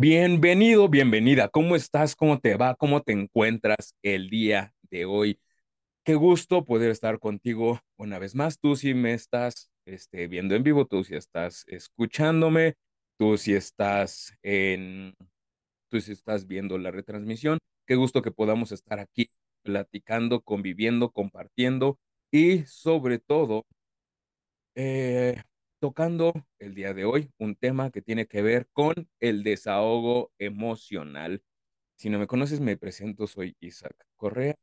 Bienvenido, bienvenida. ¿Cómo estás? ¿Cómo te va? ¿Cómo te encuentras el día de hoy? Qué gusto poder estar contigo una vez más. Tú si me estás este, viendo en vivo, tú si estás escuchándome, tú si estás en, tú si estás viendo la retransmisión. Qué gusto que podamos estar aquí platicando, conviviendo, compartiendo y sobre todo eh, tocando el día de hoy un tema que tiene que ver con el desahogo emocional. Si no me conoces, me presento, soy Isaac Correa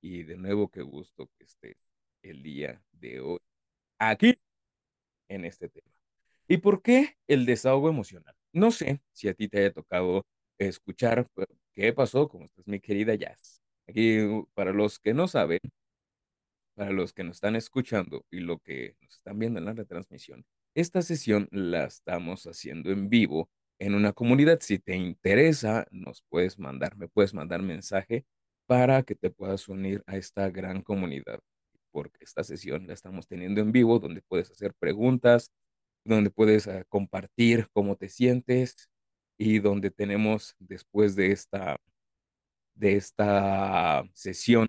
y de nuevo qué gusto que estés el día de hoy aquí en este tema. ¿Y por qué el desahogo emocional? No sé si a ti te haya tocado escuchar qué pasó, cómo estás mi querida Jazz. Aquí, para los que no saben, para los que nos están escuchando y lo que nos están viendo en la retransmisión, esta sesión la estamos haciendo en vivo en una comunidad. Si te interesa, nos puedes mandar, me puedes mandar mensaje para que te puedas unir a esta gran comunidad, porque esta sesión la estamos teniendo en vivo, donde puedes hacer preguntas, donde puedes uh, compartir cómo te sientes y donde tenemos después de esta de esta sesión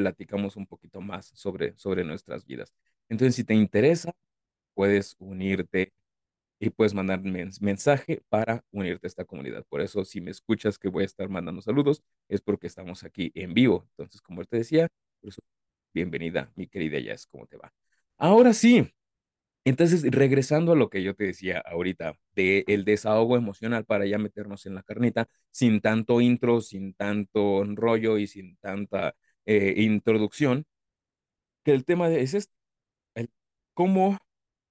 platicamos un poquito más sobre, sobre nuestras vidas. Entonces, si te interesa, puedes unirte y puedes mandar mensaje para unirte a esta comunidad. Por eso, si me escuchas que voy a estar mandando saludos, es porque estamos aquí en vivo. Entonces, como te decía, por eso, bienvenida, mi querida Jazz, ¿cómo te va? Ahora sí, entonces, regresando a lo que yo te decía ahorita, de el desahogo emocional para ya meternos en la carnita, sin tanto intro, sin tanto rollo y sin tanta eh, introducción, que el tema es este, el cómo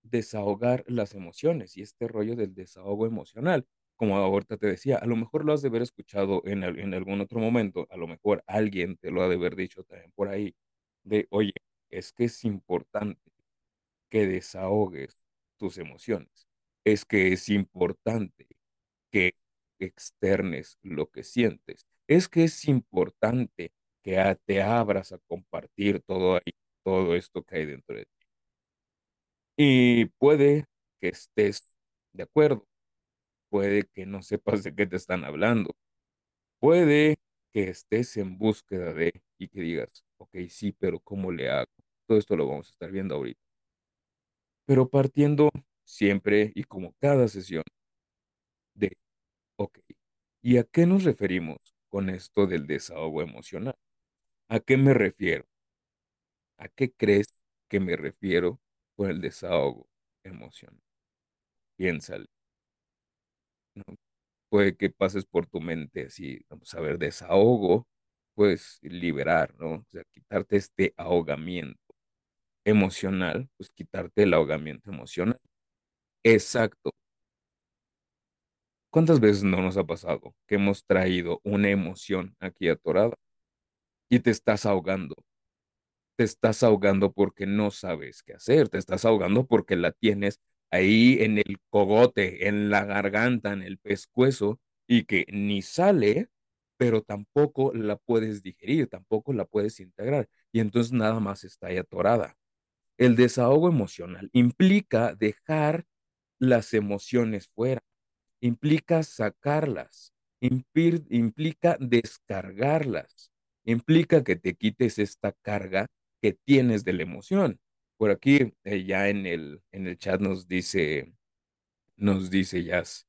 desahogar las emociones y este rollo del desahogo emocional. Como ahorita te decía, a lo mejor lo has de haber escuchado en, en algún otro momento, a lo mejor alguien te lo ha de haber dicho también por ahí, de, oye, es que es importante que desahogues tus emociones. Es que es importante que externes lo que sientes. Es que es importante que te abras a compartir todo ahí, todo esto que hay dentro de ti. Y puede que estés de acuerdo, puede que no sepas de qué te están hablando, puede que estés en búsqueda de y que digas, ok, sí, pero ¿cómo le hago? Todo esto lo vamos a estar viendo ahorita. Pero partiendo siempre y como cada sesión de, ok, ¿y a qué nos referimos con esto del desahogo emocional? ¿A qué me refiero? ¿A qué crees que me refiero con el desahogo emocional? Piénsale. Puede que pases por tu mente así, vamos a ver, desahogo, pues liberar, ¿no? O sea, quitarte este ahogamiento emocional, pues quitarte el ahogamiento emocional. Exacto. ¿Cuántas veces no nos ha pasado que hemos traído una emoción aquí atorada y te estás ahogando? Te estás ahogando porque no sabes qué hacer, te estás ahogando porque la tienes ahí en el cogote, en la garganta, en el pescuezo y que ni sale, pero tampoco la puedes digerir, tampoco la puedes integrar y entonces nada más está ahí atorada. El desahogo emocional implica dejar las emociones fuera, implica sacarlas, implica descargarlas, implica que te quites esta carga que tienes de la emoción. Por aquí eh, ya en el, en el chat nos dice, nos dice Jazz,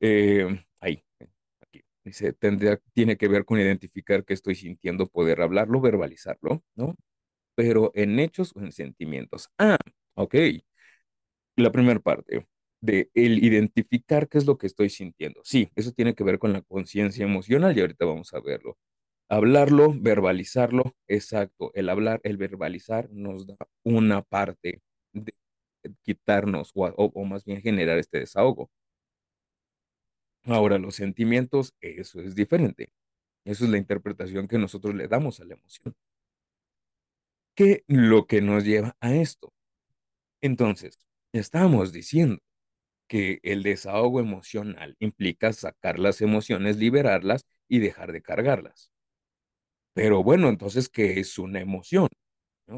eh, ahí, aquí, dice, tendría, tiene que ver con identificar qué estoy sintiendo, poder hablarlo, verbalizarlo, ¿no? pero en hechos o en sentimientos. Ah, ok. La primera parte de el identificar qué es lo que estoy sintiendo. Sí, eso tiene que ver con la conciencia emocional y ahorita vamos a verlo. Hablarlo, verbalizarlo, exacto. El hablar, el verbalizar nos da una parte de quitarnos o, más bien generar este desahogo. Ahora, los sentimientos, eso es diferente. Eso es la interpretación que nosotros le damos a la emoción. ¿Qué lo que nos lleva a esto? Entonces, estamos diciendo que el desahogo emocional implica sacar las emociones, liberarlas y dejar de cargarlas. Pero bueno, entonces, ¿qué es una emoción?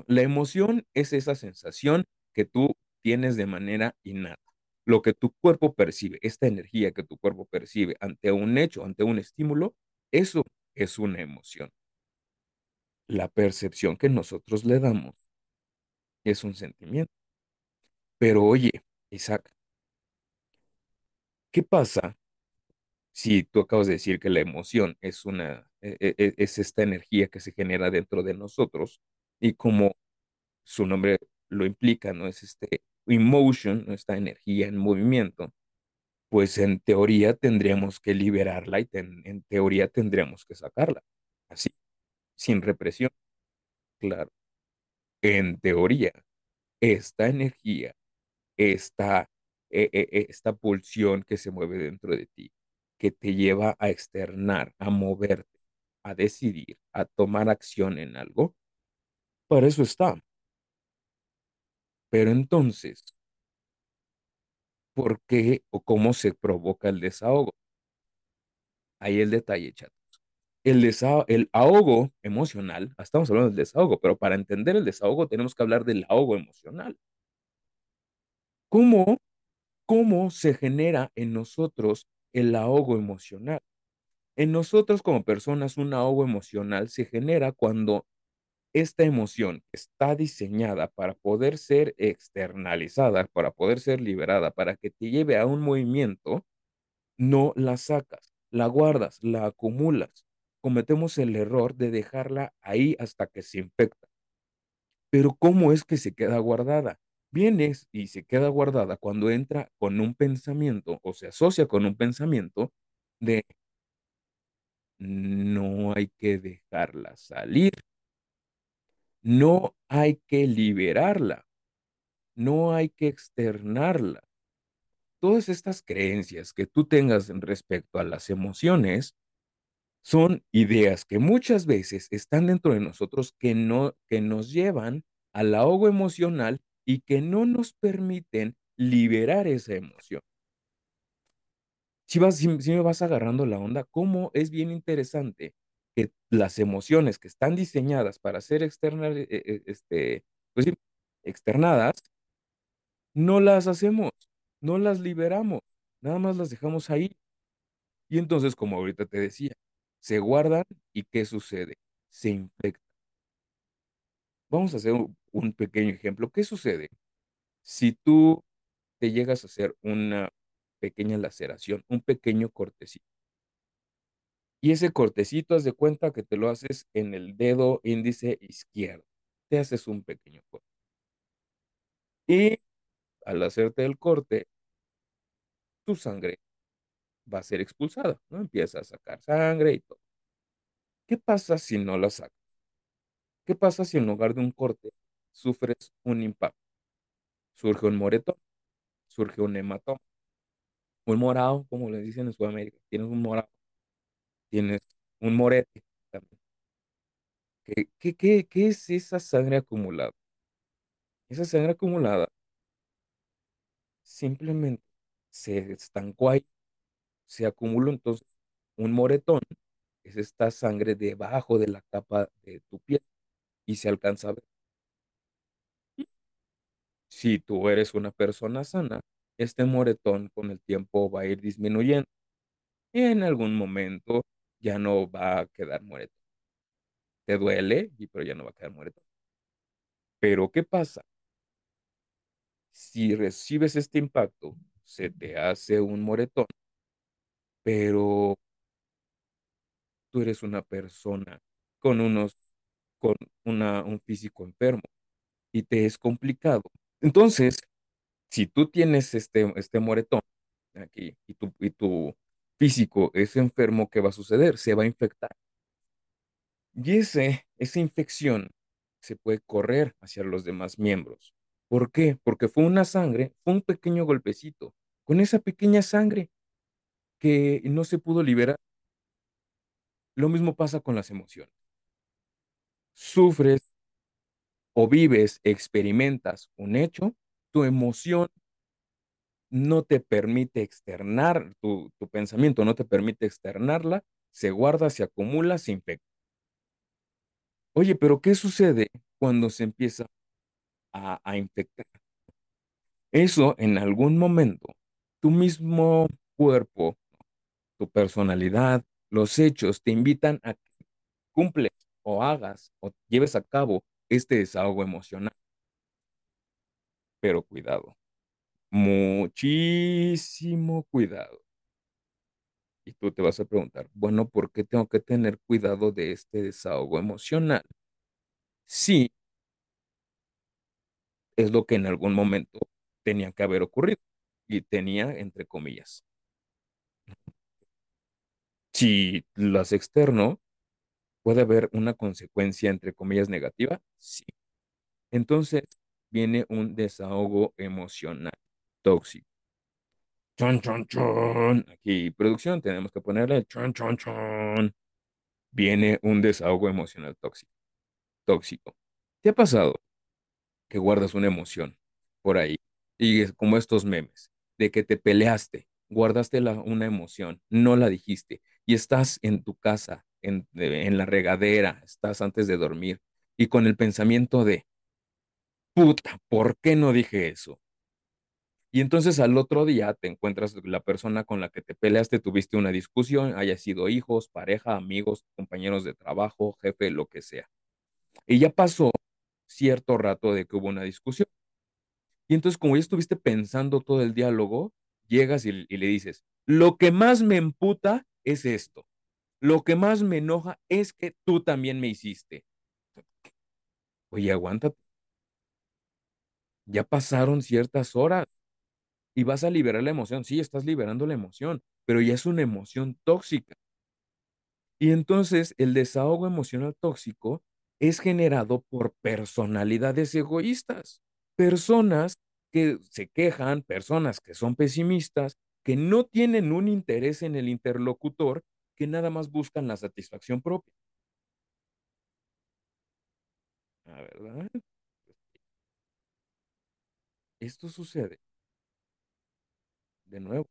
La emoción es esa sensación que tú tienes de manera innata. Lo que tu cuerpo percibe, esta energía que tu cuerpo percibe ante un hecho, ante un estímulo, eso es una emoción. La percepción que nosotros le damos es un sentimiento. Pero oye, Isaac, ¿qué pasa si tú acabas de decir que la emoción es una, es esta energía que se genera dentro de nosotros y como su nombre lo implica, ¿no? Es este emotion, ¿no? Esta energía en movimiento, pues en teoría tendríamos que liberarla y en teoría tendríamos que sacarla, así, sin represión, claro. En teoría, esta energía esta, e- e- e- esta pulsión que se mueve dentro de ti, que te lleva a externar, a moverte, a decidir, a tomar acción en algo, para eso está. Pero entonces, ¿por qué o cómo se provoca el desahogo? Ahí el detalle, chat. El el ahogo emocional, estamos hablando del desahogo, pero para entender el desahogo tenemos que hablar del ahogo emocional. ¿Cómo, cómo se genera en nosotros el ahogo emocional? En nosotros como personas, un ahogo emocional se genera cuando esta emoción está diseñada para poder ser externalizada, para poder ser liberada, para que te lleve a un movimiento, no la sacas, la guardas, la acumulas. Cometemos el error de dejarla ahí hasta que se infecta. Pero ¿cómo es que se queda guardada? Vienes y se queda guardada cuando entra con un pensamiento o se asocia con un pensamiento de no hay que dejarla salir, no hay que liberarla, no hay que externarla. Todas estas creencias que tú tengas respecto a las emociones son ideas que muchas veces están dentro de nosotros que no que nos llevan al ahogo emocional y que no nos permiten liberar esa emoción. Si vas, si, me vas agarrando la onda, cómo es bien interesante que las emociones que están diseñadas para ser externas, eh, eh, este, pues externadas, no las hacemos, no las liberamos, nada más las dejamos ahí. Y entonces, como ahorita te decía, se guardan y ¿qué sucede? Se infectan. Vamos a hacer un pequeño ejemplo. ¿Qué sucede si tú te llegas a hacer una pequeña laceración, un pequeño cortecito? Y ese cortecito, haz de cuenta que te lo haces en el dedo índice izquierdo. Te haces un pequeño corte. Y al hacerte el corte, tu sangre va a ser expulsada, ¿no? Empieza a sacar sangre y todo. ¿Qué pasa si no la sacas? ¿Qué pasa si en lugar de un corte sufres un impacto? Surge un moretón, surge un hematoma, un morado, como le dicen en Sudamérica. Tienes un morado, tienes un morete también. ¿Qué, qué, qué, qué es esa sangre acumulada? Esa sangre acumulada simplemente se estancó ahí, se acumuló entonces un moretón, es esta sangre debajo de la capa de tu piel y se alcanza a ver. Si tú eres una persona sana, este moretón con el tiempo va a ir disminuyendo y en algún momento ya no va a quedar moretón. Te duele, pero ya no va a quedar moretón. Pero ¿qué pasa? Si recibes este impacto, se te hace un moretón, pero tú eres una persona con unos, con un físico enfermo y te es complicado. Entonces, si tú tienes este, este moretón aquí y tu, y tu físico es enfermo, ¿qué va a suceder? Se va a infectar. Y ese, esa infección se puede correr hacia los demás miembros. ¿Por qué? Porque fue una sangre, fue un pequeño golpecito. Con esa pequeña sangre que no se pudo liberar, lo mismo pasa con las emociones. Sufres o vives, experimentas un hecho, tu emoción no te permite externar, tu, tu pensamiento no te permite externarla, se guarda, se acumula, se infecta. Oye, pero ¿qué sucede cuando se empieza a, a infectar? Eso en algún momento, tu mismo cuerpo, tu personalidad, los hechos te invitan a que cumples o hagas o lleves a cabo este desahogo emocional. Pero cuidado, muchísimo cuidado. Y tú te vas a preguntar, bueno, ¿por qué tengo que tener cuidado de este desahogo emocional? Sí, es lo que en algún momento tenía que haber ocurrido. Y tenía entre comillas. Si las externo, puede haber una consecuencia entre comillas negativa. Sí. Entonces viene un desahogo emocional tóxico. Chon, chon, chon. Aquí, producción, tenemos que ponerle chon, chon, chon. Viene un desahogo emocional tóxico. Tóxico. ¿Te ha pasado que guardas una emoción por ahí? Y es como estos memes, de que te peleaste, guardaste la- una emoción, no la dijiste, y estás en tu casa, en, en la regadera, estás antes de dormir, y con el pensamiento de, puta, ¿por qué no dije eso? Y entonces al otro día te encuentras la persona con la que te peleaste, tuviste una discusión, haya sido hijos, pareja, amigos, compañeros de trabajo, jefe, lo que sea. Y ya pasó cierto rato de que hubo una discusión. Y entonces como ya estuviste pensando todo el diálogo, llegas y, y le dices, lo que más me emputa es esto. Lo que más me enoja es que tú también me hiciste. Oye, aguántate. Ya pasaron ciertas horas y vas a liberar la emoción. Sí, estás liberando la emoción, pero ya es una emoción tóxica. Y entonces el desahogo emocional tóxico es generado por personalidades egoístas, personas que se quejan, personas que son pesimistas, que no tienen un interés en el interlocutor, que nada más buscan la satisfacción propia. ¿verdad? Esto sucede de nuevo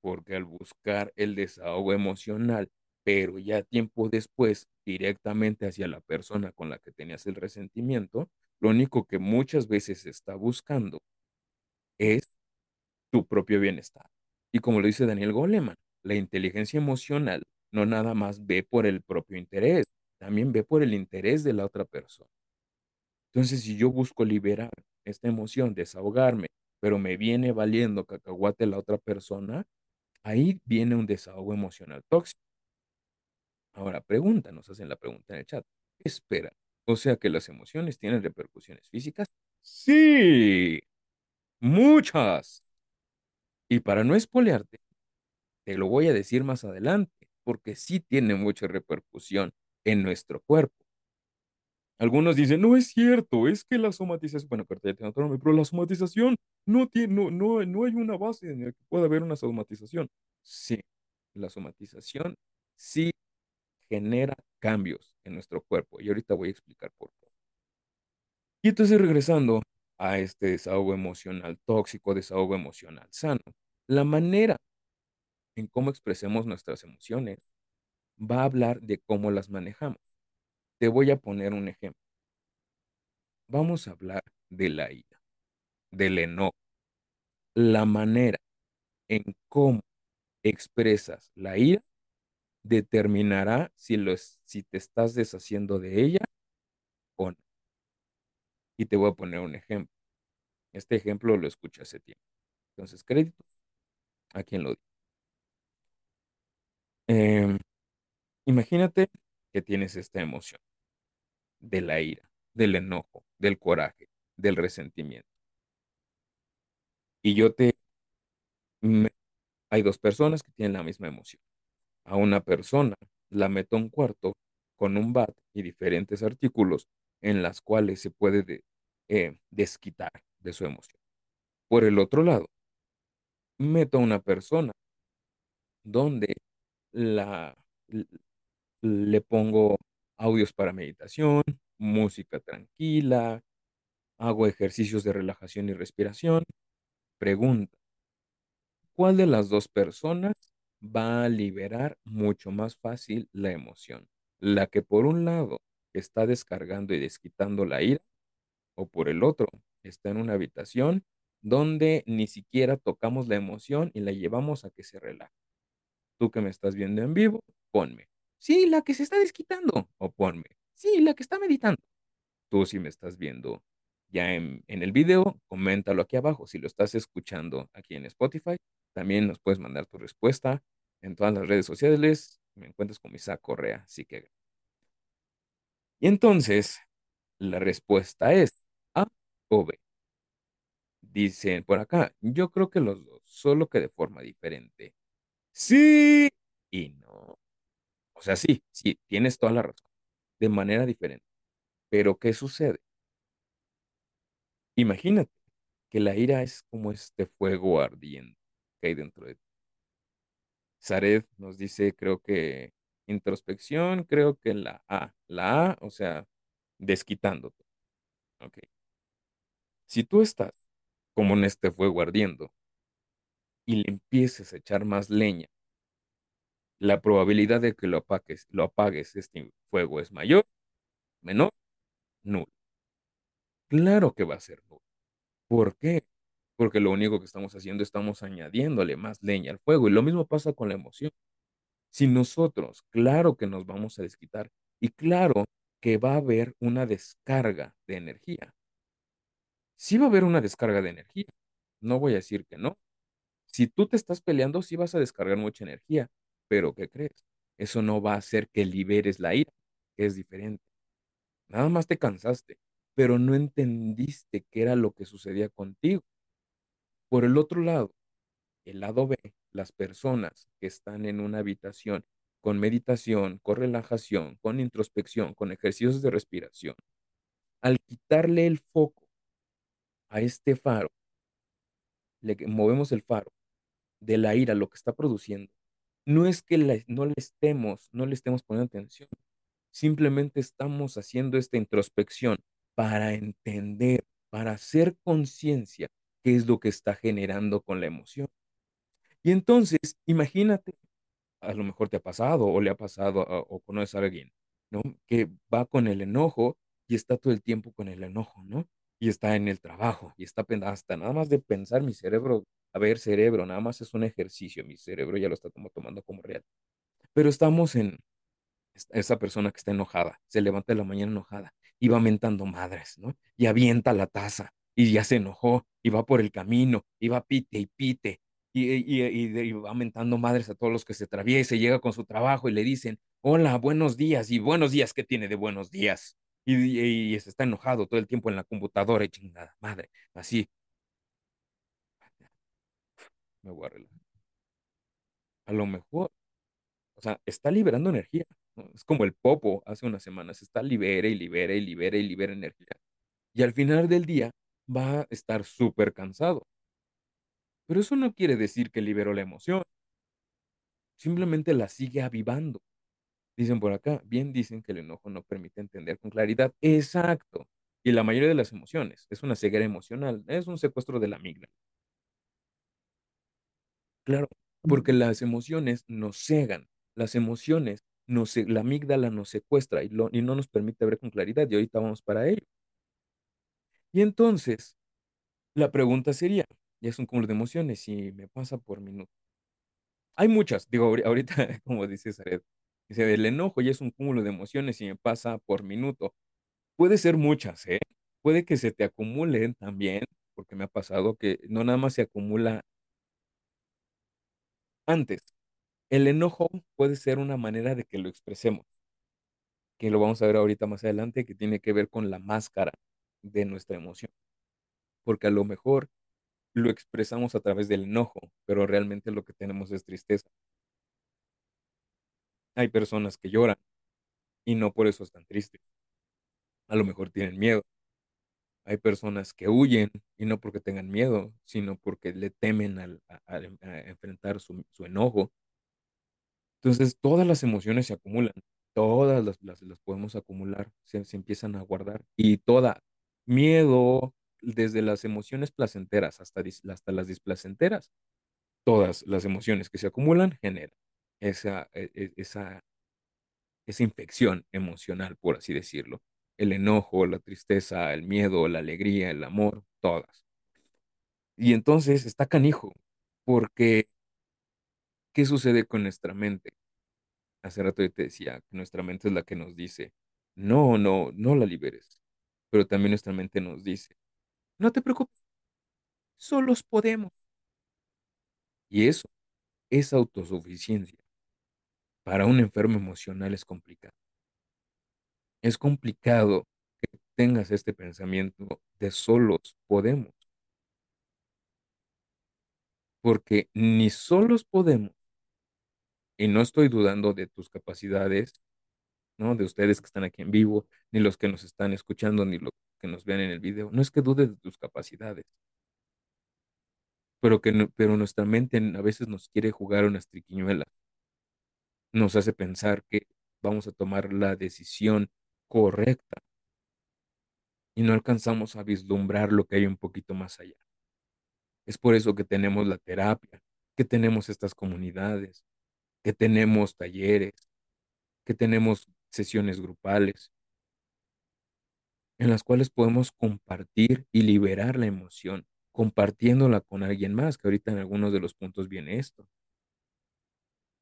porque al buscar el desahogo emocional, pero ya tiempo después directamente hacia la persona con la que tenías el resentimiento, lo único que muchas veces está buscando es tu propio bienestar. Y como lo dice Daniel Goleman, la inteligencia emocional no nada más ve por el propio interés, también ve por el interés de la otra persona. Entonces, si yo busco liberar esta emoción, desahogarme, pero me viene valiendo cacahuate la otra persona, ahí viene un desahogo emocional tóxico. Ahora, pregunta, nos hacen la pregunta en el chat. ¿Qué espera? O sea que las emociones tienen repercusiones físicas. Sí, muchas. Y para no espolearte, te lo voy a decir más adelante, porque sí tiene mucha repercusión en nuestro cuerpo. Algunos dicen, no es cierto, es que la somatización, bueno, pero la somatización no tiene, no, no, no hay una base en la que pueda haber una somatización. Sí, la somatización sí genera cambios en nuestro cuerpo y ahorita voy a explicar por qué. Y entonces regresando a este desahogo emocional tóxico, desahogo emocional sano, la manera en cómo expresemos nuestras emociones va a hablar de cómo las manejamos. Te voy a poner un ejemplo. Vamos a hablar de la ira, del enojo, la manera en cómo expresas la ira determinará si, lo si te estás deshaciendo de ella o no. Y te voy a poner un ejemplo. Este ejemplo lo escuché hace tiempo. Entonces, crédito a quien lo dijo. Em, imagínate que tienes esta emoción de la ira, del enojo, del coraje, del resentimiento. Y yo te... hay dos personas que tienen la misma emoción. A una persona la meto a un cuarto con un bat y diferentes artículos en las cuales se puede de- eh, desquitar de su emoción. Por el otro lado, meto a una persona donde la, le pongo audios para meditación, música tranquila, hago ejercicios de relajación y respiración. Pregunta, ¿cuál de las dos personas va a liberar mucho más fácil la emoción? ¿La que por un lado está descargando y desquitando la ira o por el otro está en una habitación donde ni siquiera tocamos la emoción y la llevamos a que se relaje. Tú que me estás viendo en vivo, ponme. Sí, la que se está desquitando. O ponme. Sí, la que está meditando. Tú si me estás viendo ya en, en el video, coméntalo aquí abajo. Si lo estás escuchando aquí en Spotify, también nos puedes mandar tu respuesta en todas las redes sociales. Me encuentras con Isaac Correa, así que. Y entonces, la respuesta es A o B. Dicen por acá, yo creo que los dos, solo que de forma diferente. Sí y no. Sea, sí, sí, tienes toda la razón, de manera diferente. Pero ¿qué sucede? Imagínate que la ira es como este fuego ardiente que hay dentro de ti. Zared nos dice, creo que introspección, creo que la A, la A, o sea, desquitándote. Ok. Si tú estás como en este fuego ardiendo y le empieces a echar más leña, la probabilidad de que lo apagues, lo apagues este fuego es mayor, menor, nulo. Claro que va a ser nulo. ¿Por qué? Porque lo único que estamos haciendo, estamos añadiéndole más leña al fuego. Y lo mismo pasa con la emoción. Si nosotros, claro que nos vamos a desquitar y claro que va a haber una descarga de energía. Sí va a haber una descarga de energía. No voy a decir que no. Si tú te estás peleando, sí vas a descargar mucha energía. Pero ¿qué crees? Eso no va a hacer que liberes la ira, que es diferente. Nada más te cansaste, pero no entendiste qué era lo que sucedía contigo. Por el otro lado, el lado B, las personas que están en una habitación con meditación, con relajación, con introspección, con ejercicios de respiración, al quitarle el foco a este faro, le movemos el faro de la ira, lo que está produciendo, no es que no le estemos, no le estemos poniendo atención, simplemente estamos haciendo esta introspección para entender, para hacer conciencia qué es lo que está generando con la emoción. Y entonces, imagínate, a lo mejor te ha pasado o le ha pasado o conoces a alguien, ¿no? Que va con el enojo y está todo el tiempo con el enojo, ¿no? Y está en el trabajo y está hasta nada más de pensar mi cerebro, a ver, cerebro, nada más es un ejercicio, mi cerebro ya lo está tomando como real. Pero estamos en esa persona que está enojada, se levanta de la mañana enojada y va mentando madres, ¿no? Y avienta la taza y ya se enojó y va por el camino y va pite y pite y, y, va mentando madres a todos los que se atraviese, llega con su trabajo y le dicen, hola, buenos días y buenos días, ¿qué tiene de buenos días? Y, y, está enojado todo el tiempo en la computadora y chingada madre, así. Me voy a relajar. A lo mejor, o sea, está liberando energía. Es como el popo hace unas semanas, está libera y libera y libera y libera energía. Y al final del día va a estar súper cansado. Pero eso no quiere decir que liberó la emoción. Simplemente la sigue avivando. Dicen por acá, bien dicen que el enojo no permite entender con claridad. Exacto. Y la mayoría de las emociones es una ceguera emocional, es un secuestro de la amígdala. Claro, porque las emociones nos cegan, las emociones, nos, la amígdala nos secuestra y, y no nos permite ver con claridad y ahorita vamos para ello. Y entonces, la pregunta sería, ya es un cúmulo de emociones y me pasa por minuto. Hay muchas, digo, ahorita, como dice Zared, dice, el enojo ya es un cúmulo de emociones y me pasa por minuto. Puede ser muchas, ¿eh? Puede que se te acumulen también, porque me ha pasado que no nada más se acumula antes. El enojo puede ser una manera de que lo expresemos, que lo vamos a ver ahorita más adelante, que tiene que ver con la máscara de nuestra emoción. Porque a lo mejor lo expresamos a través del enojo, pero realmente lo que tenemos es tristeza. Hay personas que lloran y no por eso están tristes. A lo mejor tienen miedo. Hay personas que huyen y no porque tengan miedo, sino porque le temen al, a, enfrentar su, enojo. Entonces, todas las emociones se acumulan, todas las, las, podemos acumular, se, se empiezan a guardar y toda miedo, desde las emociones placenteras hasta, hasta las displacenteras, todas las emociones que se acumulan generan esa, e, e, esa, esa infección emocional, por así decirlo. El enojo, la tristeza, el miedo, la alegría, el amor, todas. Y entonces está canijo, porque ¿qué sucede con nuestra mente? Hace rato yo te decía nuestra mente es la que nos dice, no, no, no la liberes. Pero también nuestra mente nos dice, no te preocupes, solos podemos. Y eso es autosuficiencia. Para un enfermo emocional es complicado. Es complicado que tengas este pensamiento de solos podemos, porque ni solos podemos, y no estoy dudando de tus capacidades, ¿no? De ustedes que están aquí en vivo, ni los que nos están escuchando, ni los que nos vean en el video. No es que dudes de tus capacidades, pero que pero nuestra mente a veces nos quiere jugar unas triquiñuelas, nos hace pensar que vamos a tomar la decisión correcta y no alcanzamos a vislumbrar lo que hay un poquito más allá. Es por eso que tenemos la terapia, que tenemos estas comunidades, que tenemos talleres, que tenemos sesiones grupales, en las cuales podemos compartir y liberar la emoción, compartiéndola con alguien más, que ahorita en algunos de los puntos viene esto,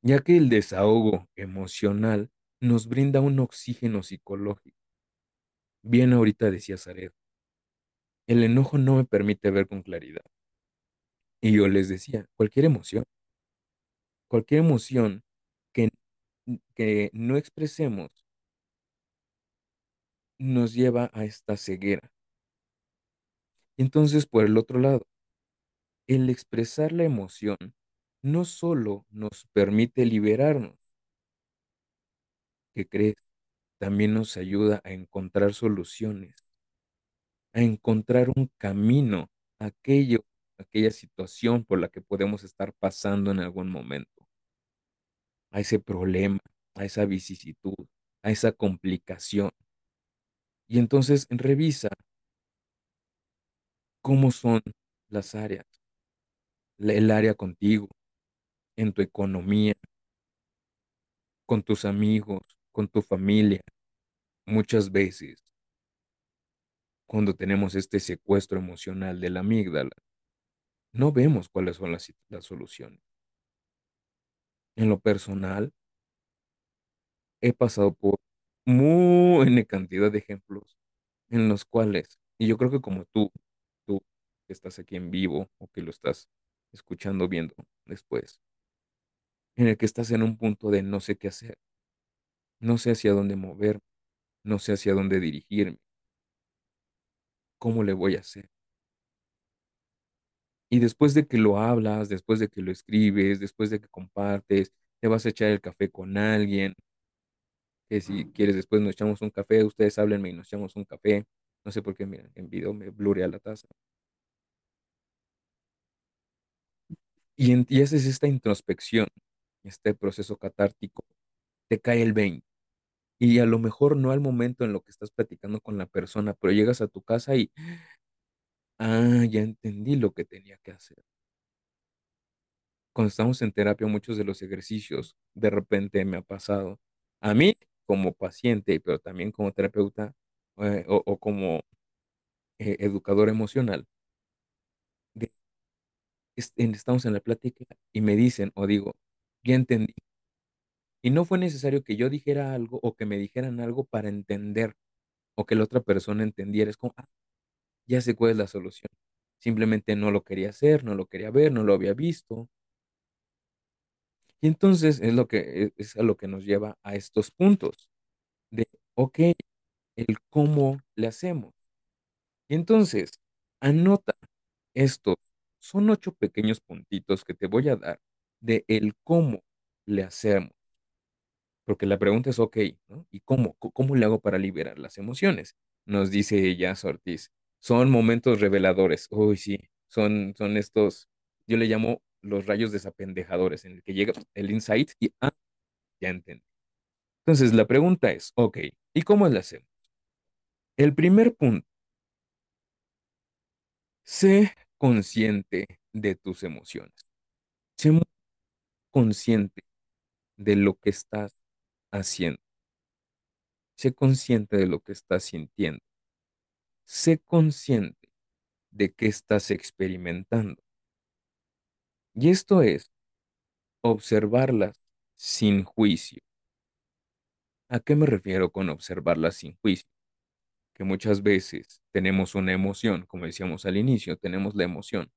ya que el desahogo emocional nos brinda un oxígeno psicológico. Bien ahorita decía Zaret, el enojo no me permite ver con claridad. Y yo les decía, cualquier emoción, cualquier emoción que, que no expresemos nos lleva a esta ceguera. Entonces, por el otro lado, el expresar la emoción no solo nos permite liberarnos, ¿qué crees? También nos ayuda a encontrar soluciones, a encontrar un camino aquello, aquella situación por la que podemos estar pasando en algún momento, a ese problema, a esa vicisitud, a esa complicación. Y entonces revisa cómo son las áreas, el área contigo, en tu economía, con tus amigos, con tu familia. Muchas veces, cuando tenemos este secuestro emocional de la amígdala, no vemos cuáles son las, las soluciones. En lo personal, he pasado por muy cantidad de ejemplos en los cuales, y yo creo que como tú, tú que estás aquí en vivo o que lo estás escuchando, viendo después, en el que estás en un punto de no sé qué hacer, no sé hacia dónde moverme, no sé hacia dónde dirigirme, cómo le voy a hacer. Y después de que lo hablas, después de que lo escribes, después de que compartes, te vas a echar el café con alguien, que si quieres después nos echamos un café, ustedes háblenme y nos echamos un café. No sé por qué mira, en video me blurea la taza. Y, en- y haces esta introspección, este proceso catártico, te cae el 20. Y a lo mejor no al momento en lo que estás platicando con la persona, pero llegas a tu casa y, ah, ya entendí lo que tenía que hacer. cuando estamos en terapia, muchos de los ejercicios, de repente me ha pasado, a mí como paciente, pero también como terapeuta eh, o, o como eh, educador emocional, estamos en la plática y me dicen o digo, ya entendí. Y no fue necesario que yo dijera algo o que me dijeran algo para entender o que la otra persona entendiera. Es como, ah, ya sé cuál es la solución. Simplemente no lo quería hacer, no lo quería ver, no lo había visto. Y entonces es lo que es a lo que nos lleva a estos puntos de, ok, el cómo le hacemos. Y entonces, anota estos. Son ocho pequeños puntitos que te voy a dar de el cómo le hacemos. Porque la pregunta es, ok, ¿no? ¿Y cómo? ¿Cómo le hago para liberar las emociones? Nos dice ella, Ortiz. Son momentos reveladores. Uy, sí, son, son estos, yo le llamo los rayos desapendejadores, en el que llega el insight y, ah, ya entendí. Entonces, la pregunta es, ok, ¿y cómo le hacemos? El primer punto Sé consciente de tus emociones. Sé consciente de lo que estás haciendo. Sé consciente de lo que estás sintiendo. Sé consciente de qué estás experimentando. Y esto es observarlas sin juicio. ¿A qué me refiero con observarlas sin juicio? Que muchas veces tenemos una emoción, como decíamos al inicio, tenemos la emoción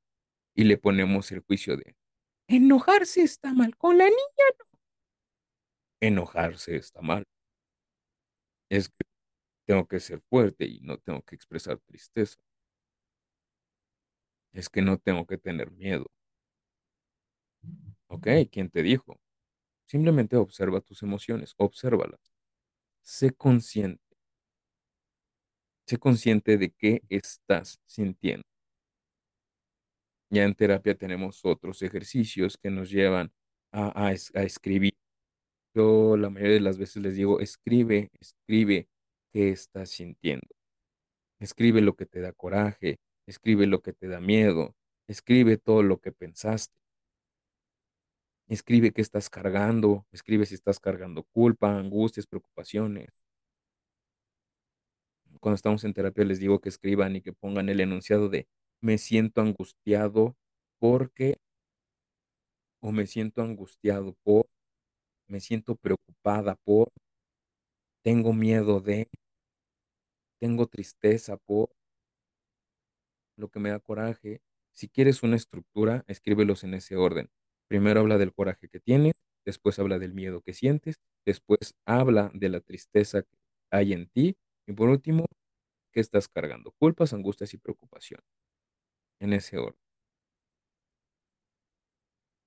y le ponemos el juicio de enojarse está mal, con la niña. Enojarse está mal. Es que tengo que ser fuerte y no tengo que expresar tristeza. Es que no tengo que tener miedo. ¿Ok? ¿Quién te dijo? Simplemente observa tus emociones, obsérvalas. Sé consciente. Sé consciente de qué estás sintiendo. Ya en terapia tenemos otros ejercicios que nos llevan a, a escribir. Yo la mayoría de las veces les digo, escribe, escribe qué estás sintiendo. Escribe lo que te da coraje, escribe lo que te da miedo, escribe todo lo que pensaste. Escribe qué estás cargando, escribe si estás cargando culpa, angustias, preocupaciones. Cuando estamos en terapia les digo que escriban y que pongan el enunciado de me siento angustiado porque o me siento angustiado por, me siento preocupada por, tengo miedo de, tengo tristeza por, lo que me da coraje. Si quieres una estructura, escríbelos en ese orden. Primero habla del coraje que tienes, después habla del miedo que sientes, después habla de la tristeza que hay en ti y por último, ¿qué estás cargando? Culpas, angustias y preocupación. En ese orden.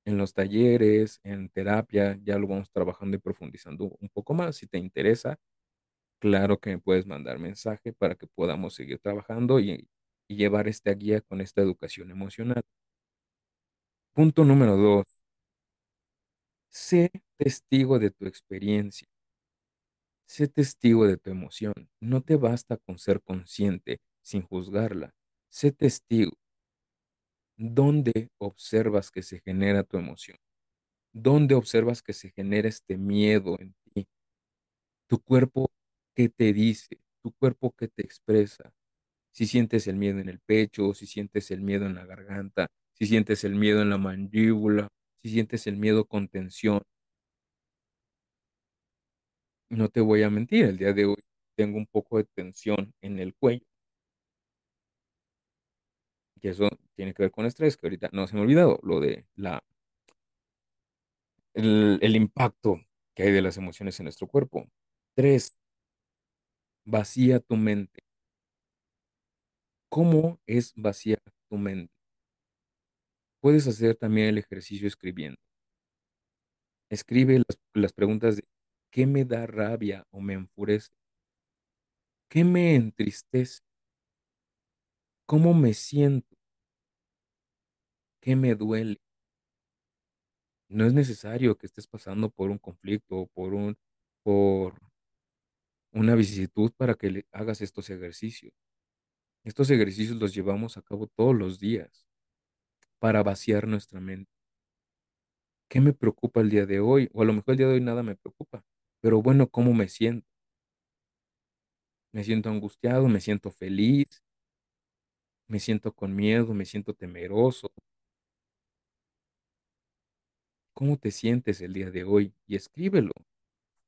En los talleres, en terapia, ya lo vamos trabajando y profundizando un poco más. Si te interesa, claro que me puedes mandar mensaje para que podamos seguir trabajando y, y llevar esta guía con esta educación emocional. Punto número dos. Sé testigo de tu experiencia. Sé testigo de tu emoción. No te basta con ser consciente sin juzgarla. Sé testigo. ¿Dónde observas que se genera tu emoción? ¿Dónde observas que se genera este miedo en ti? Tu cuerpo, ¿qué te dice? Tu cuerpo, ¿qué te expresa? Si sientes el miedo en el pecho, si sientes el miedo en la garganta, si sientes el miedo en la mandíbula, si sientes el miedo con tensión. No te voy a mentir, el día de hoy tengo un poco de tensión en el cuello. Y eso tiene que ver con estrés, que ahorita no se me ha olvidado, lo de la el, el impacto que hay de las emociones en nuestro cuerpo. Tres, vacía tu mente. ¿Cómo es vaciar tu mente? Puedes hacer también el ejercicio escribiendo. Escribe las, las preguntas de ¿qué me da rabia o me enfurece? ¿Qué me entristece? ¿Cómo me siento? ¿Qué me duele? No es necesario que estés pasando por un conflicto o por un por una vicisitud para que le hagas estos ejercicios. Estos ejercicios los llevamos a cabo todos los días para vaciar nuestra mente. ¿Qué me preocupa el día de hoy? O a lo mejor el día de hoy nada me preocupa, pero bueno, ¿cómo me siento? Me siento angustiado, me siento feliz, me siento con miedo, me siento temeroso. ¿Cómo te sientes el día de hoy? Y escríbelo.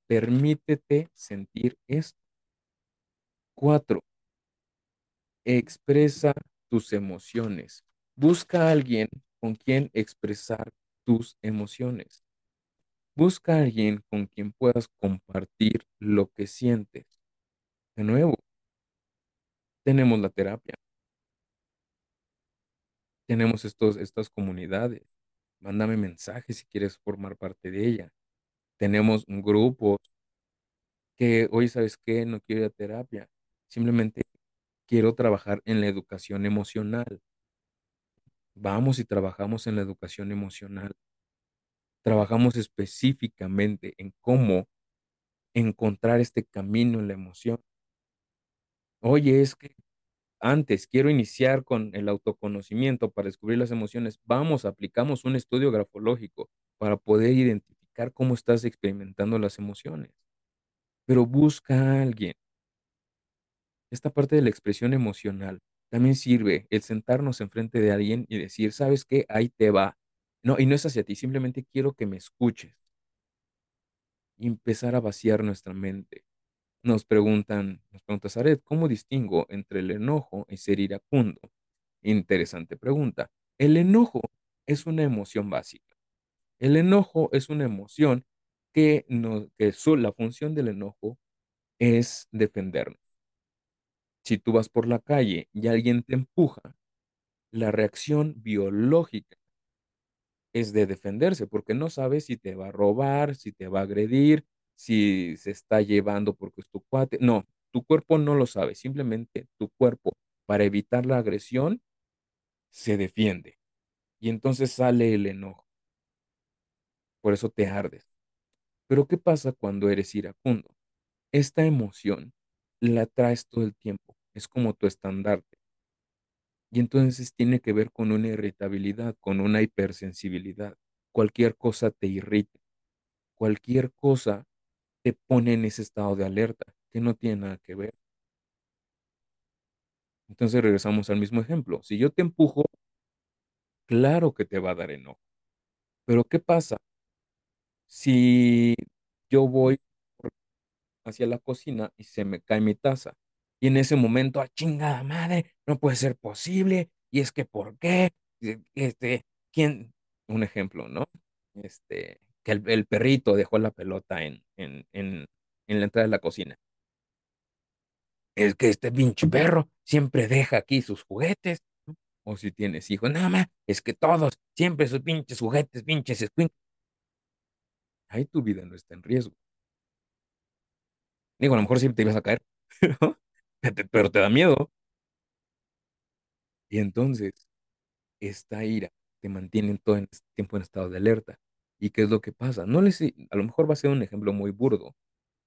Permítete sentir esto. Cuatro, expresa tus emociones. Busca a alguien con quien expresar tus emociones. Busca a alguien con quien puedas compartir lo que sientes. De nuevo, tenemos la terapia. Tenemos estos, estas comunidades. Mándame mensajes si quieres formar parte de ella. Tenemos grupos que, hoy ¿sabes qué? No quiero ir a terapia. Simplemente quiero trabajar en la educación emocional. Vamos y trabajamos en la educación emocional. Trabajamos específicamente en cómo encontrar este camino en la emoción. Oye, es que antes quiero iniciar con el autoconocimiento para descubrir las emociones. Vamos, aplicamos un estudio grafológico para poder identificar cómo estás experimentando las emociones. Pero busca a alguien. Esta parte de la expresión emocional También sirve el sentarnos enfrente de alguien y decir, ¿sabes qué? Ahí te va. No, y no es hacia ti, simplemente quiero que me escuches y empezar a vaciar nuestra mente. Nos preguntan, nos pregunta Zaret, ¿cómo distingo entre el enojo y ser iracundo? Interesante pregunta. El enojo es una emoción básica. El enojo es una emoción que, no, que su- la función del enojo es defendernos. Si tú vas por la calle y alguien te empuja, la reacción biológica es de defenderse, porque no sabes si te va a robar, si te va a agredir, si se está llevando porque es tu cuate. No, tu cuerpo no lo sabe, simplemente tu cuerpo, para evitar la agresión, se defiende. Y entonces sale el enojo, por eso te ardes. Pero ¿qué pasa cuando eres iracundo? Esta emoción la traes todo el tiempo, es como tu estandarte. Y entonces tiene que ver con una irritabilidad, con una hipersensibilidad. Cualquier cosa te irrita, cualquier cosa te pone en ese estado de alerta, que no tiene nada que ver. Entonces regresamos al mismo ejemplo. Si yo te empujo, claro que te va a dar enojo. Pero ¿qué pasa si yo voy hacia la cocina y se me cae mi taza? Y en ese momento, a chingada madre, no puede ser posible. Y es que, ¿por qué? Este, ¿quién? Un ejemplo, ¿no? Este, que el, perrito dejó la pelota en, en, en, en la entrada de la cocina. Es que este pinche perro siempre deja aquí sus juguetes. O si tienes hijos, nada más, es que todos, siempre sus pinches juguetes, pinches escuincles. Ahí tu vida no está en riesgo. Digo, a lo mejor sí te ibas a caer, pero te da miedo. Y entonces, esta ira te mantiene todo el tiempo en estado de alerta. ¿Y qué es lo que pasa? No les, a lo mejor va a ser un ejemplo muy burdo,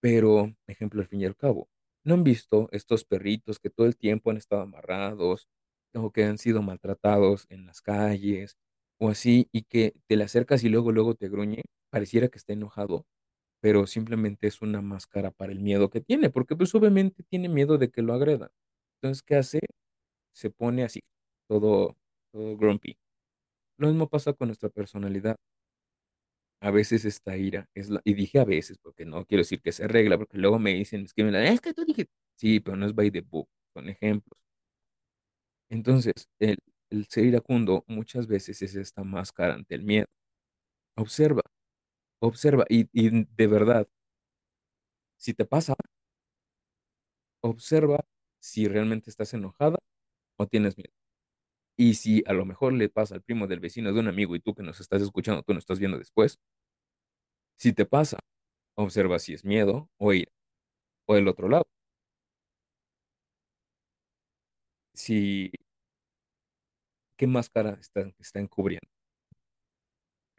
Pero, ejemplo, al fin y al cabo, ¿no han visto estos perritos que todo el tiempo han estado amarrados o que han sido maltratados en las calles o así y que te le acercas y luego, luego te gruñe? Pareciera que está enojado, pero simplemente es una máscara para el miedo que tiene, porque pues obviamente tiene miedo de que lo agredan. Entonces, ¿qué hace? Se pone así, todo, todo grumpy. Lo mismo pasa con nuestra personalidad. A veces esta ira es la, y dije a veces porque no quiero decir que se arregla, porque luego me dicen, es que, es que tú dije, sí, pero no es by the book, son ejemplos. Entonces, el, el ser iracundo muchas veces es esta máscara ante el miedo. Observa, observa, y, y de verdad, si te pasa, observa si realmente estás enojada o tienes miedo. Y si a lo mejor le pasa al primo del vecino de un amigo y tú que nos estás escuchando, tú nos estás viendo después, si te pasa, observa si es miedo o ira, o el otro lado. Si ¿Qué máscara está, está encubriendo?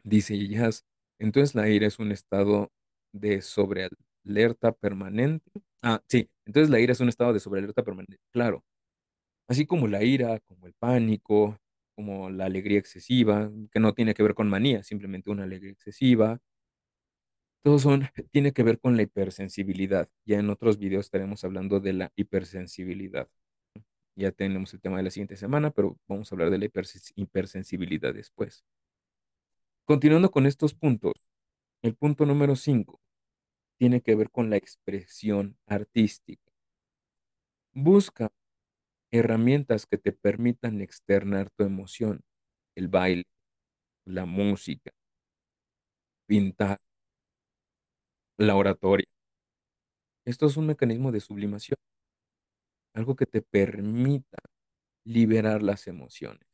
Dice Jazz. Entonces la ira es un estado de sobrealerta permanente. Ah, sí. Entonces la ira es un estado de sobrealerta permanente. Claro. Así como la ira, como el pánico, como la alegría excesiva, que no tiene que ver con manía, simplemente una alegría excesiva. Todos son, tiene que ver con la hipersensibilidad. Ya en otros videos estaremos hablando de la hipersensibilidad. Ya tenemos el tema de la siguiente semana, pero vamos a hablar de la hipersens- hipersensibilidad después. Continuando con estos puntos, el punto número 5 tiene que ver con la expresión artística. Busca herramientas que te permitan externar tu emoción, el baile, la música, pintar, la oratoria. Esto es un mecanismo de sublimación, algo que te permita liberar las emociones.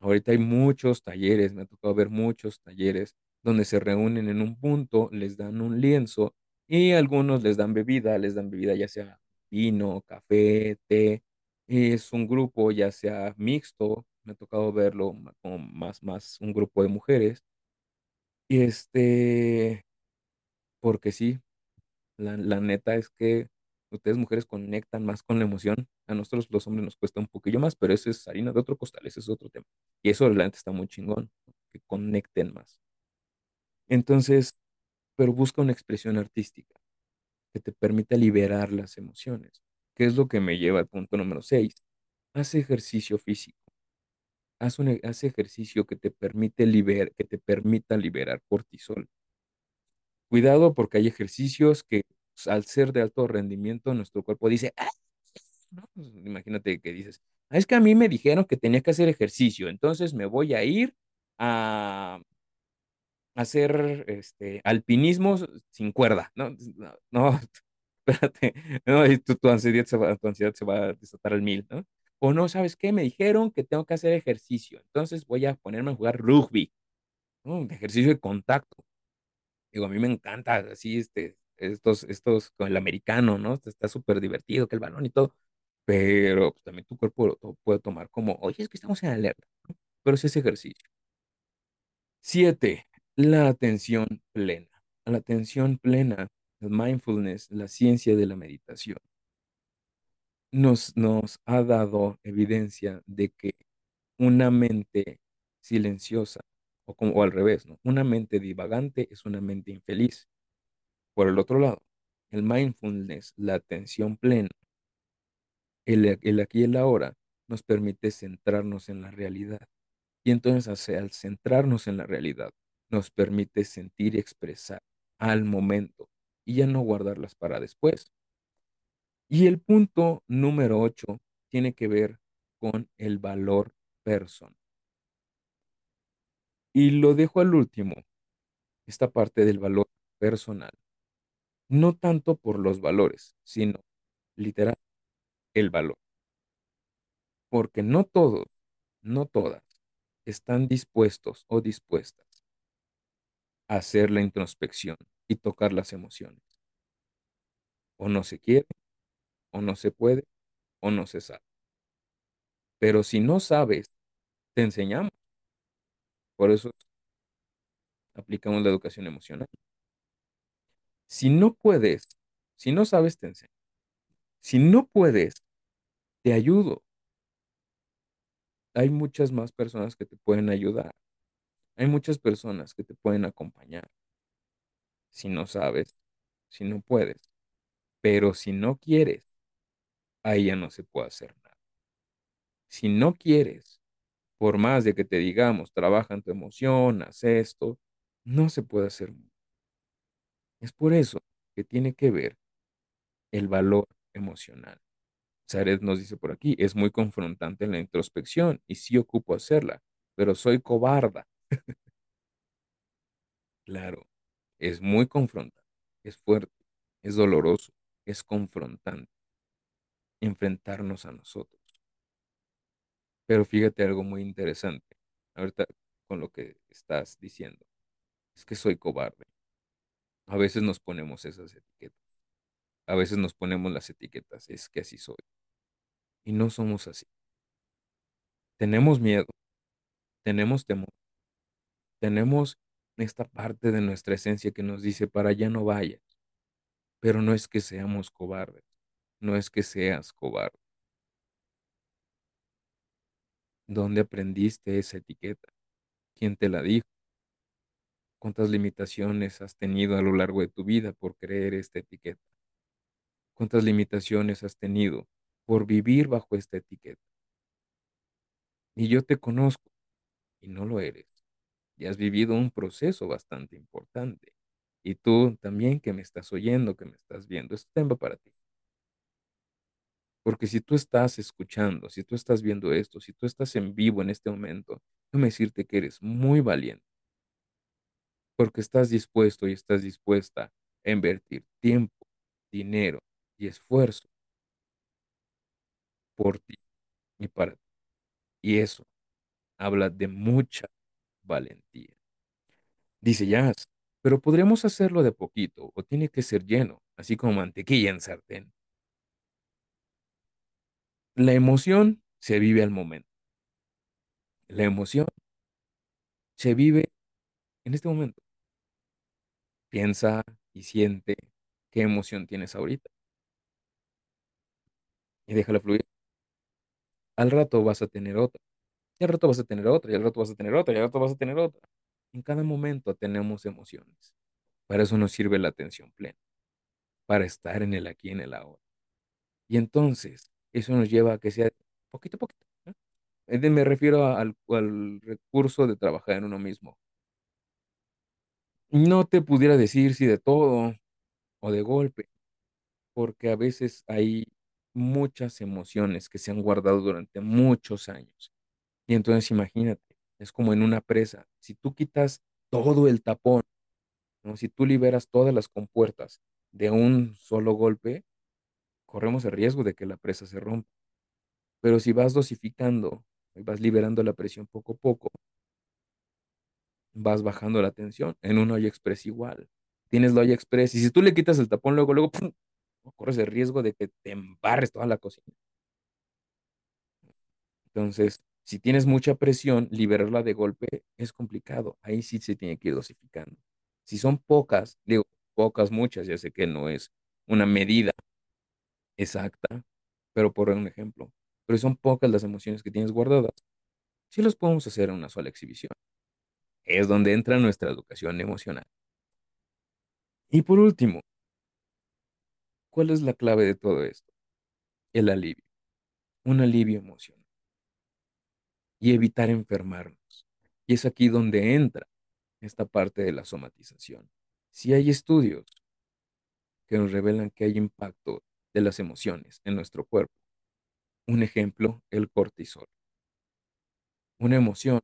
Ahorita hay muchos talleres, me ha tocado ver muchos talleres donde se reúnen en un punto, les dan un lienzo y algunos les dan bebida, les dan bebida ya sea vino, café, té. Es un grupo ya sea mixto, me ha tocado verlo ma- con más, más un grupo de mujeres. Y este, porque sí, la, la neta es que ustedes mujeres conectan más con la emoción. A nosotros los hombres nos cuesta un poquillo más, pero eso es harina de otro costal, ese es otro tema. Y eso realmente está muy chingón, que conecten más. Entonces, pero busca una expresión artística que te permita liberar las emociones, que es lo que me lleva al punto número seis haz ejercicio físico, haz, un, e- haz ejercicio que te permite liber- que te permita liberar cortisol. Cuidado porque hay ejercicios que pues, al ser de alto rendimiento, nuestro cuerpo dice, "Ah". Pues, Imagínate que dices, "Ah, es que a mí me dijeron que tenía que hacer ejercicio, entonces me voy a ir a hacer este alpinismo sin cuerda, ¿no? No, no, espérate, no, tu, ansiedad se va, tu ansiedad se va a desatar al mil, ¿no? O no, ¿sabes qué? Me dijeron que tengo que hacer ejercicio, entonces voy a ponerme a jugar rugby, ¿no? Ejercicio de contacto. Digo, a mí me encanta así, este, estos, estos, con el americano, ¿no? Está súper divertido que el balón y todo, pero pues, también tu cuerpo lo puede tomar como, oye, es que estamos en alerta, ¿no? Pero es ejercicio. Siete, la atención plena. La atención plena, mindfulness, la ciencia de la meditación, nos, nos ha dado evidencia de que una mente silenciosa, o, como, o al revés, ¿no? Una mente divagante es una mente infeliz. Por el otro lado, el mindfulness, la atención plena, el, el aquí y el ahora, nos permite centrarnos en la realidad. Y entonces al centrarnos en la realidad, nos permite sentir y expresar al momento y ya no guardarlas para después. Y el punto número 8 tiene que ver con el valor personal. Y lo dejo al último, esta parte del valor personal. No tanto por los valores, sino literal el valor. Porque no todos, no todas, están dispuestos o dispuestas a hacer la introspección y tocar las emociones. O no se quiere, o no se puede, o no se sabe. Pero si no sabes, te enseñamos. Por eso aplicamos la educación emocional. Si no puedes, si no sabes, te enseño. Si no puedes, te ayudo. Hay muchas más personas que te pueden ayudar. Hay muchas personas que te pueden acompañar. Si no sabes, si no puedes. Pero si no quieres, ahí ya no se puede hacer nada. Si no quieres, por más de que te digamos, trabaja en tu emoción, haz esto, no se puede hacer mucho. Es por eso que tiene que ver el valor emocional. Zaret nos dice por aquí, es muy confrontante la introspección y sí ocupo hacerla, pero soy cobarda. Claro, es muy confrontante, es fuerte, es doloroso, es confrontante enfrentarnos a nosotros. Pero fíjate algo muy interesante, ahorita con lo que estás diciendo, es que soy cobarde. A veces nos ponemos esas etiquetas, a veces nos ponemos las etiquetas, es que así soy. Y no somos así. Tenemos miedo, tenemos temor, tenemos esta parte de nuestra esencia que nos dice, para allá no vayas. Pero no es que seamos cobardes, no es que seas cobarde. ¿Dónde aprendiste esa etiqueta? ¿Quién te la dijo? ¿Cuántas limitaciones has tenido a lo largo de tu vida por creer esta etiqueta? ¿Cuántas limitaciones has tenido por vivir bajo esta etiqueta? Y yo te conozco y no lo eres. Y has vivido un proceso bastante importante. Y tú también que me estás oyendo, que me estás viendo, esto tema para ti. Porque si tú estás escuchando, si tú estás viendo esto, si tú estás en vivo en este momento, déjame decirte que eres muy valiente, porque estás dispuesto y estás dispuesta a invertir tiempo, dinero y esfuerzo por ti y para ti. Y eso habla de mucha valentía. Dice Jazz, pero podríamos hacerlo de poquito o tiene que ser lleno, así como mantequilla en sartén. La emoción se vive al momento. La emoción se vive en este momento. Piensa y siente qué emoción tienes ahorita y déjala fluir. Al rato vas a tener otra, y al rato vas a tener otra, y al rato vas a tener otra, y al rato vas a tener otra. En cada momento tenemos emociones. Para eso nos sirve la atención plena, para estar en el aquí en el ahora. Y entonces, eso nos lleva a que sea poquito a poquito. Eh, Me refiero al, al recurso de trabajar en uno mismo. No te pudiera decir si de todo o de golpe, porque a veces hay muchas emociones que se han guardado durante muchos años. Y entonces imagínate, es como en una presa. Si tú quitas todo el tapón, ¿no? Si tú liberas todas las compuertas de un solo golpe, corremos el riesgo de que la presa se rompa. Pero si vas dosificando y vas liberando la presión poco a poco, vas bajando la tensión. En un olla express igual. Tienes la olla express y si tú le quitas el tapón luego, luego, ¡pum! corres el riesgo de que te embarres toda la cocina. Entonces, si tienes mucha presión, liberarla de golpe es complicado. Ahí sí se tiene que ir dosificando. Si son pocas, digo, pocas, muchas, ya sé que no es una medida exacta, pero por un ejemplo, pero son pocas las emociones que tienes guardadas, sí los podemos hacer en una sola exhibición. Es donde entra nuestra educación emocional. Y por último, ¿cuál es la clave de todo esto? El alivio, un alivio emocional y evitar enfermarnos. Y es aquí donde entra esta parte de la somatización. Si hay estudios que nos revelan que hay impacto de las emociones en nuestro cuerpo. Un ejemplo, el cortisol. Una emoción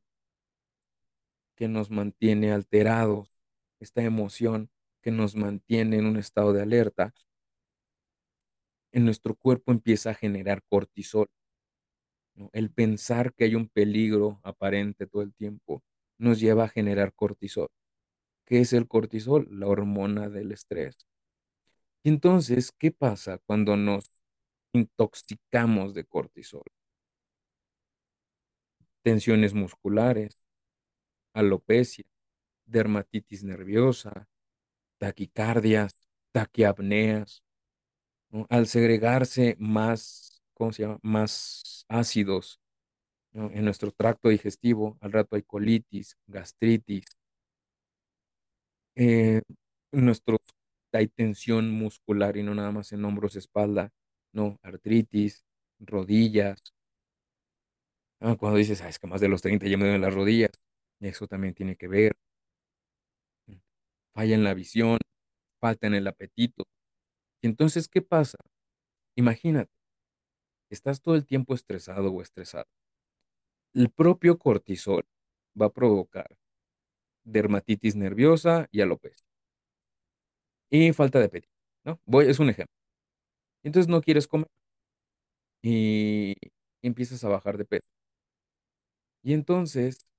que nos mantiene alterados, esta emoción que nos mantiene en un estado de alerta, en nuestro cuerpo empieza a generar cortisol. El pensar que hay un peligro aparente todo el tiempo nos lleva a generar cortisol. ¿Qué es el cortisol? La hormona del estrés. Y entonces, ¿qué pasa cuando nos intoxicamos de cortisol? Tensiones musculares, alopecia, dermatitis nerviosa, taquicardias, taquiapneas. Al segregarse más, ¿cómo se llama? Más ácidos. En nuestro tracto digestivo, al rato hay colitis, gastritis, eh, nuestros, hay tensión muscular y no nada más en hombros, espalda, no, artritis, rodillas. Ah, cuando dices, "Ah, es que más de los 30 ya me duelen las rodillas, eso también tiene que ver. Falla en la visión, falta en el apetito. Entonces, ¿qué pasa? Imagínate, estás todo el tiempo estresado o estresado. El propio cortisol va a provocar dermatitis nerviosa y alopecia. Y falta de apetito, ¿no? Voy, es un ejemplo. Entonces no quieres comer y empiezas a bajar de peso. Y entonces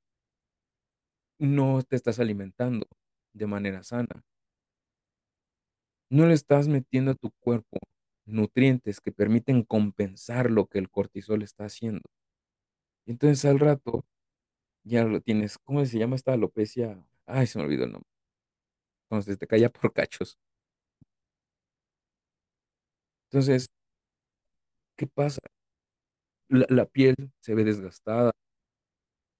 no te estás alimentando de manera sana. No le estás metiendo a tu cuerpo nutrientes que permiten compensar lo que el cortisol está haciendo. Y entonces al rato ya lo tienes. ¿Cómo se llama esta alopecia? Ay, se me olvidó el nombre. Se te caía por cachos. Entonces, ¿qué pasa? La, la piel se ve desgastada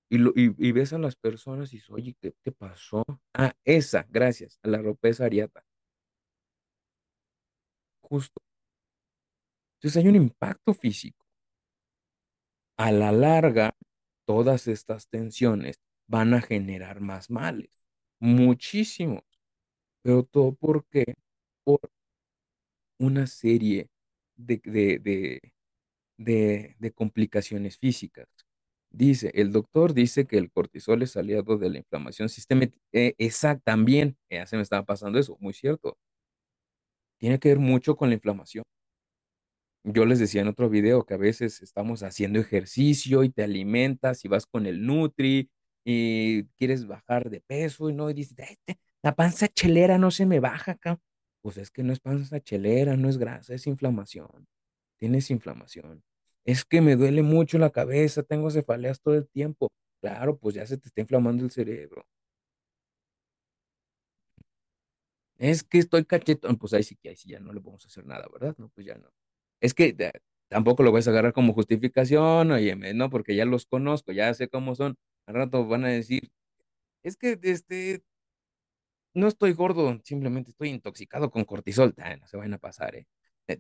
y, lo, y, y ves a las personas y dices, oye, ¿qué te pasó? Ah, esa, gracias, a la alopecia areata. Justo. Entonces hay un impacto físico. A la larga, todas estas tensiones van a generar más males. Muchísimos. Pero todo por qué? Por una serie de, de, de, de, complicaciones físicas. Dice, el doctor dice que el cortisol es aliado de la inflamación sistémica. Eh, también, ya se me estaba pasando eso, muy cierto. Tiene que ver mucho con la inflamación. Yo les decía en otro video que a veces estamos haciendo ejercicio y te alimentas y vas con el Nutri y quieres bajar de peso y no, y dices, "Ay, te- la panza chelera no se me baja acá. Pues es que no es panza chelera, no es grasa, es inflamación. Tienes inflamación. Es que me duele mucho la cabeza, tengo cefaleas todo el tiempo. Claro, pues ya se te está inflamando el cerebro. Es que estoy cachetón, pues ahí sí que ahí sí ya no le podemos hacer nada, ¿verdad? No, pues ya no. Es que eh, tampoco lo vas a agarrar como justificación, óyeme, no, porque ya los conozco, ya sé cómo son. Al rato van a decir, es que este, no estoy gordo, simplemente estoy intoxicado con cortisol. Ah, no se van a pasar, ¿eh?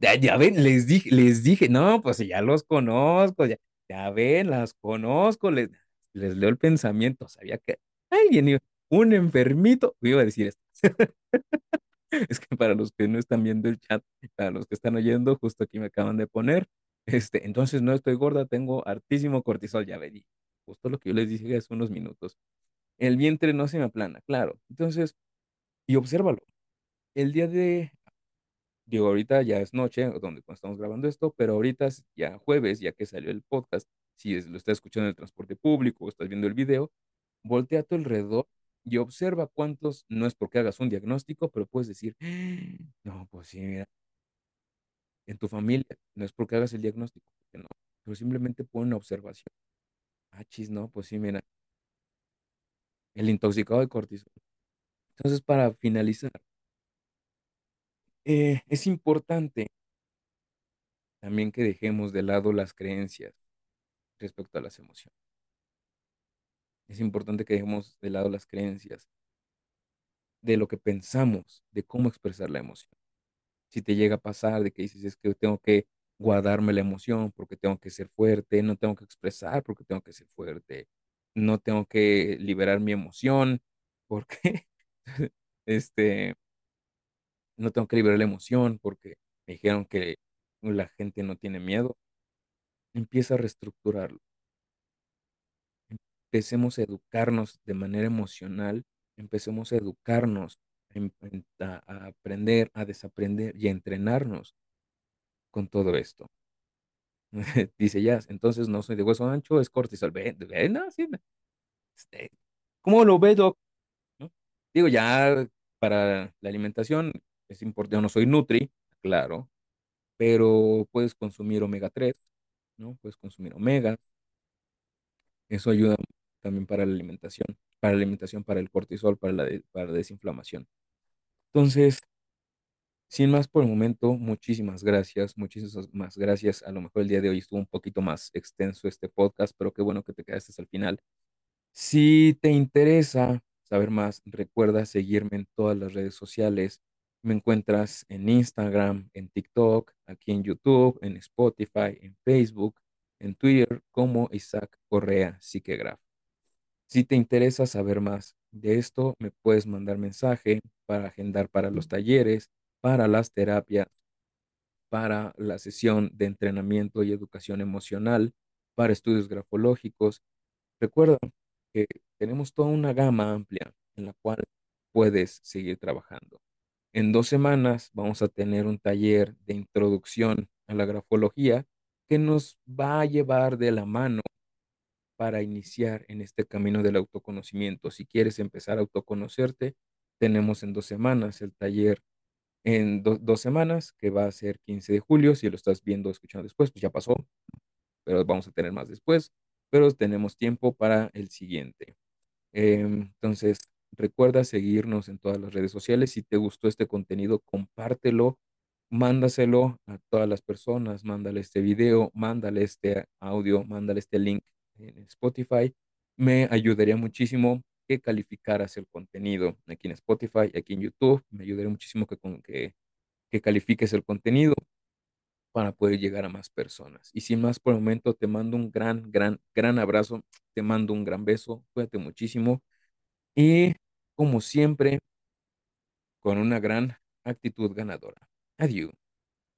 Ya, ya ven, les dije, les dije, no, pues ya los conozco, ya, Ya ven, las conozco, les, les leo el pensamiento. Sabía que alguien, iba- un enfermito, iba a decir esto. Es que para los que no están viendo el chat, para los que están oyendo, justo aquí me acaban de poner, este, entonces no estoy gorda, tengo hartísimo cortisol, ya ven, justo lo que yo les dije hace unos minutos. El vientre no se me aplana, claro. Entonces, y obsérvalo. El día de, digo, ahorita ya es noche, donde estamos grabando esto, pero ahorita ya jueves, ya que salió el podcast, si es- lo estás escuchando en el transporte público o estás viendo el video, voltea a tu alrededor y observa cuántos, no es porque hagas un diagnóstico, pero puedes decir, "Ah, no, pues sí, mira, en tu familia, no es porque hagas el diagnóstico, no, pero simplemente pon una observación. Ah, chis, no, pues sí, mira, el intoxicado de cortisol. Entonces, para finalizar, eh, es importante también que dejemos de lado las creencias respecto a las emociones. Es importante que dejemos de lado las creencias de lo que pensamos, de cómo expresar la emoción. Si te llega a pasar de que dices, es que tengo que guardarme la emoción porque tengo que ser fuerte, no tengo que expresar porque tengo que ser fuerte, no tengo que liberar mi emoción porque este, no tengo que liberar la emoción porque me dijeron que la gente no tiene miedo. Empieza a reestructurarlo. Empecemos a educarnos de manera emocional, empecemos a educarnos, a, aprender, a desaprender y a entrenarnos con todo esto. Dice ya, entonces no soy de hueso ancho, es cortisol. Ve, ve, no, este, ¿cómo lo ve, doc? Digo, ya para la alimentación es importante, yo no soy nutri, claro, pero puedes consumir omega 3, ¿no? Puedes consumir omegas, eso ayuda también para la alimentación, para la alimentación, para el cortisol, para la, para la desinflamación. Entonces, sin más por el momento, muchísimas gracias, muchísimas gracias. A lo mejor el día de hoy estuvo un poquito más extenso este podcast, pero qué bueno que te quedaste hasta el final. Si te interesa saber más, recuerda seguirme en todas las redes sociales. Me encuentras en Instagram, en TikTok, aquí en YouTube, en Spotify, en Facebook, en Twitter como Isaac Correa Psiquegraph. Si te interesa saber más de esto, me puedes mandar mensaje para agendar para los talleres, para las terapias, para la sesión de entrenamiento y educación emocional, para estudios grafológicos. Recuerda que tenemos toda una gama amplia en la cual puedes seguir trabajando. En dos semanas vamos a tener un taller de introducción a la grafología que nos va a llevar de la mano para iniciar en este camino del autoconocimiento. Si quieres empezar a autoconocerte, tenemos en dos semanas el taller en do- dos semanas, que va a ser 15 de julio. Si lo estás viendo escuchando después, pues ya pasó, pero vamos a tener más después. Pero tenemos tiempo para el siguiente. Em, entonces, recuerda seguirnos en todas las redes sociales. Si te gustó este contenido, compártelo, mándaselo a todas las personas, mándale este video, mándale este audio, mándale este link en Spotify. Me ayudaría muchísimo que calificaras el contenido aquí en Spotify, aquí en YouTube. Me ayudaría muchísimo que, que, que califiques el contenido para poder llegar a más personas. Y sin más por el momento, te mando un gran, gran, gran abrazo. Te mando un gran beso. Cuídate muchísimo. Y como siempre, con una gran actitud ganadora. Adiós.